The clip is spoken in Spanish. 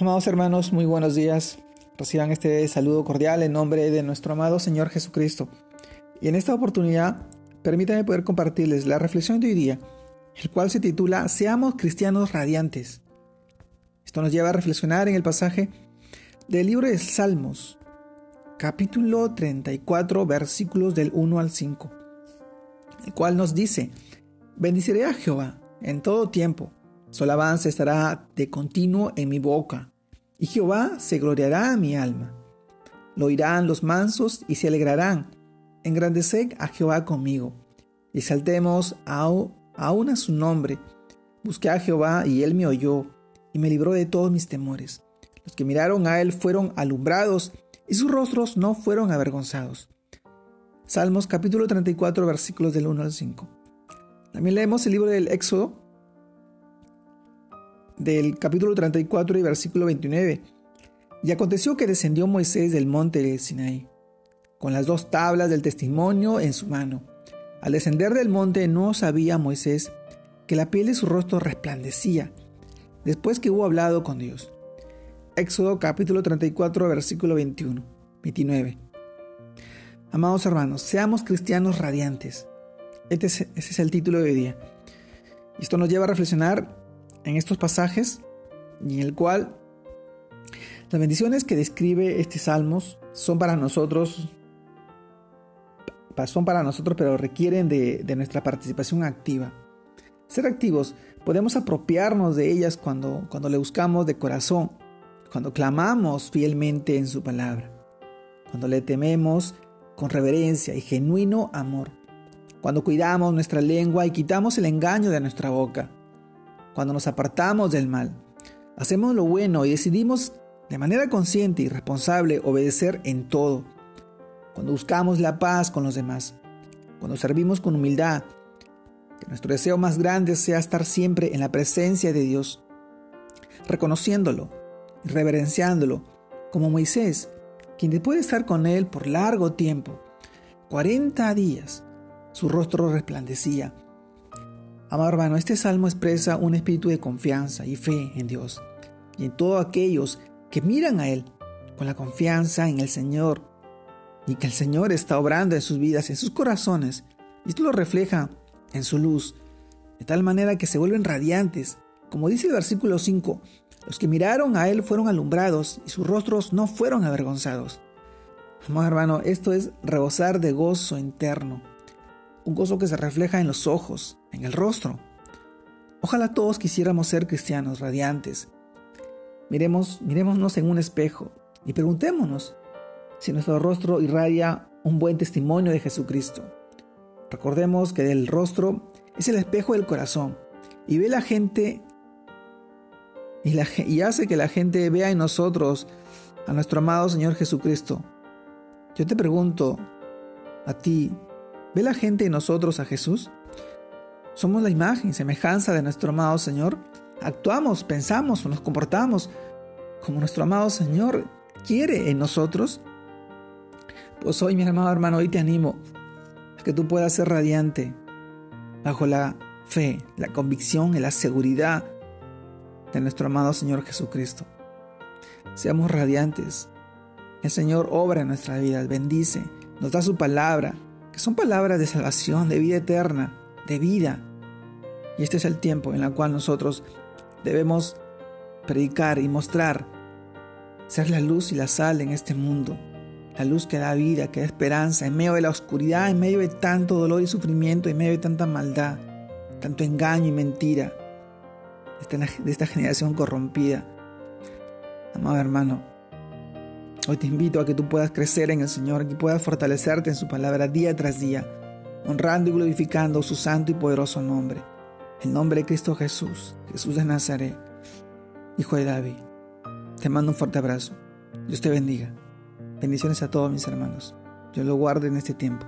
Amados hermanos, muy buenos días. Reciban este saludo cordial en nombre de nuestro amado Señor Jesucristo. Y en esta oportunidad, permítanme poder compartirles la reflexión de hoy día, el cual se titula Seamos cristianos radiantes. Esto nos lleva a reflexionar en el pasaje del libro de Salmos, capítulo 34, versículos del 1 al 5, el cual nos dice, Bendiciré a Jehová en todo tiempo su alabanza estará de continuo en mi boca, y Jehová se gloriará a mi alma. Lo oirán los mansos y se alegrarán. Engrandeced a Jehová conmigo, y saltemos aún a su nombre. Busqué a Jehová y él me oyó, y me libró de todos mis temores. Los que miraron a él fueron alumbrados, y sus rostros no fueron avergonzados. Salmos capítulo 34 versículos del 1 al 5. También leemos el libro del Éxodo del capítulo 34 y versículo 29. Y aconteció que descendió Moisés del monte de Sinaí, con las dos tablas del testimonio en su mano. Al descender del monte no sabía Moisés que la piel de su rostro resplandecía, después que hubo hablado con Dios. Éxodo capítulo 34 versículo 21, 29. Amados hermanos, seamos cristianos radiantes. Este es, ese es el título de hoy día. Esto nos lleva a reflexionar en estos pasajes y en el cual las bendiciones que describe este salmos son para nosotros, son para nosotros, pero requieren de, de nuestra participación activa. Ser activos, podemos apropiarnos de ellas cuando, cuando le buscamos de corazón, cuando clamamos fielmente en su palabra, cuando le tememos con reverencia y genuino amor, cuando cuidamos nuestra lengua y quitamos el engaño de nuestra boca, cuando nos apartamos del mal. Hacemos lo bueno y decidimos de manera consciente y responsable obedecer en todo. Cuando buscamos la paz con los demás. Cuando servimos con humildad. Que nuestro deseo más grande sea estar siempre en la presencia de Dios. Reconociéndolo y reverenciándolo. Como Moisés, quien después de estar con él por largo tiempo, 40 días, su rostro resplandecía Amado hermano, este salmo expresa un espíritu de confianza y fe en Dios y en todos aquellos que miran a Él con la confianza en el Señor y que el Señor está obrando en sus vidas, en sus corazones. Y esto lo refleja en su luz, de tal manera que se vuelven radiantes. Como dice el versículo 5, los que miraron a Él fueron alumbrados y sus rostros no fueron avergonzados. Amado hermano, esto es rebosar de gozo interno un gozo que se refleja en los ojos, en el rostro. Ojalá todos quisiéramos ser cristianos radiantes. Miremos, miremosnos en un espejo y preguntémonos si nuestro rostro irradia un buen testimonio de Jesucristo. Recordemos que el rostro es el espejo del corazón y ve la gente y, y hace que la gente vea en nosotros a nuestro amado Señor Jesucristo. Yo te pregunto a ti, ¿Ve la gente en nosotros a Jesús? ¿Somos la imagen, semejanza de nuestro amado Señor? ¿Actuamos, pensamos o nos comportamos como nuestro amado Señor quiere en nosotros? Pues hoy, mi amado hermano, hoy te animo a que tú puedas ser radiante bajo la fe, la convicción y la seguridad de nuestro amado Señor Jesucristo. Seamos radiantes. El Señor obra en nuestra vida, bendice, nos da su palabra, son palabras de salvación, de vida eterna, de vida. Y este es el tiempo en el cual nosotros debemos predicar y mostrar, ser la luz y la sal en este mundo, la luz que da vida, que da esperanza, en medio de la oscuridad, en medio de tanto dolor y sufrimiento, en medio de tanta maldad, tanto engaño y mentira de esta generación corrompida. Amado hermano, Hoy te invito a que tú puedas crecer en el Señor, y puedas fortalecerte en su palabra día tras día, honrando y glorificando su santo y poderoso nombre. El nombre de Cristo Jesús, Jesús de Nazaret, Hijo de David. Te mando un fuerte abrazo. Dios te bendiga. Bendiciones a todos mis hermanos. Dios lo guarde en este tiempo.